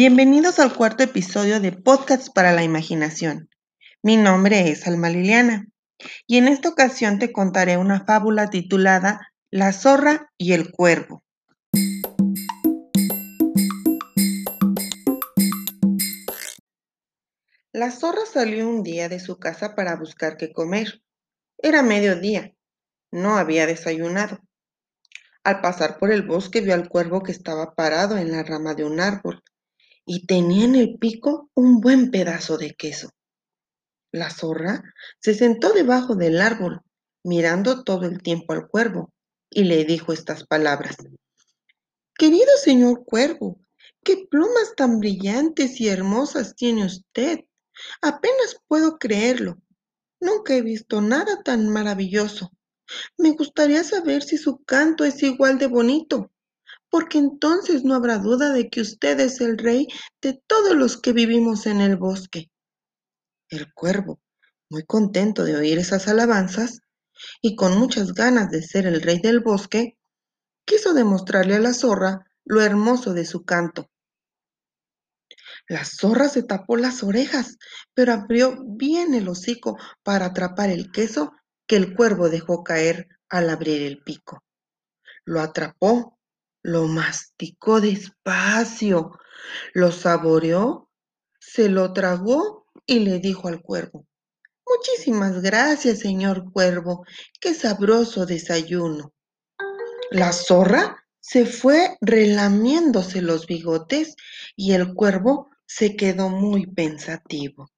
Bienvenidos al cuarto episodio de Podcasts para la Imaginación. Mi nombre es Alma Liliana y en esta ocasión te contaré una fábula titulada La zorra y el cuervo. La zorra salió un día de su casa para buscar qué comer. Era mediodía. No había desayunado. Al pasar por el bosque vio al cuervo que estaba parado en la rama de un árbol y tenía en el pico un buen pedazo de queso. La zorra se sentó debajo del árbol, mirando todo el tiempo al cuervo, y le dijo estas palabras. Querido señor cuervo, qué plumas tan brillantes y hermosas tiene usted. Apenas puedo creerlo. Nunca he visto nada tan maravilloso. Me gustaría saber si su canto es igual de bonito porque entonces no habrá duda de que usted es el rey de todos los que vivimos en el bosque. El cuervo, muy contento de oír esas alabanzas y con muchas ganas de ser el rey del bosque, quiso demostrarle a la zorra lo hermoso de su canto. La zorra se tapó las orejas, pero abrió bien el hocico para atrapar el queso que el cuervo dejó caer al abrir el pico. Lo atrapó lo masticó despacio, lo saboreó, se lo tragó y le dijo al cuervo, Muchísimas gracias, señor cuervo, qué sabroso desayuno. La zorra se fue relamiéndose los bigotes y el cuervo se quedó muy pensativo.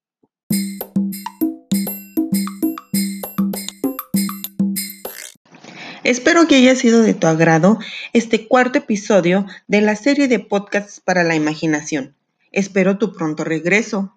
Espero que haya sido de tu agrado este cuarto episodio de la serie de podcasts para la imaginación. Espero tu pronto regreso.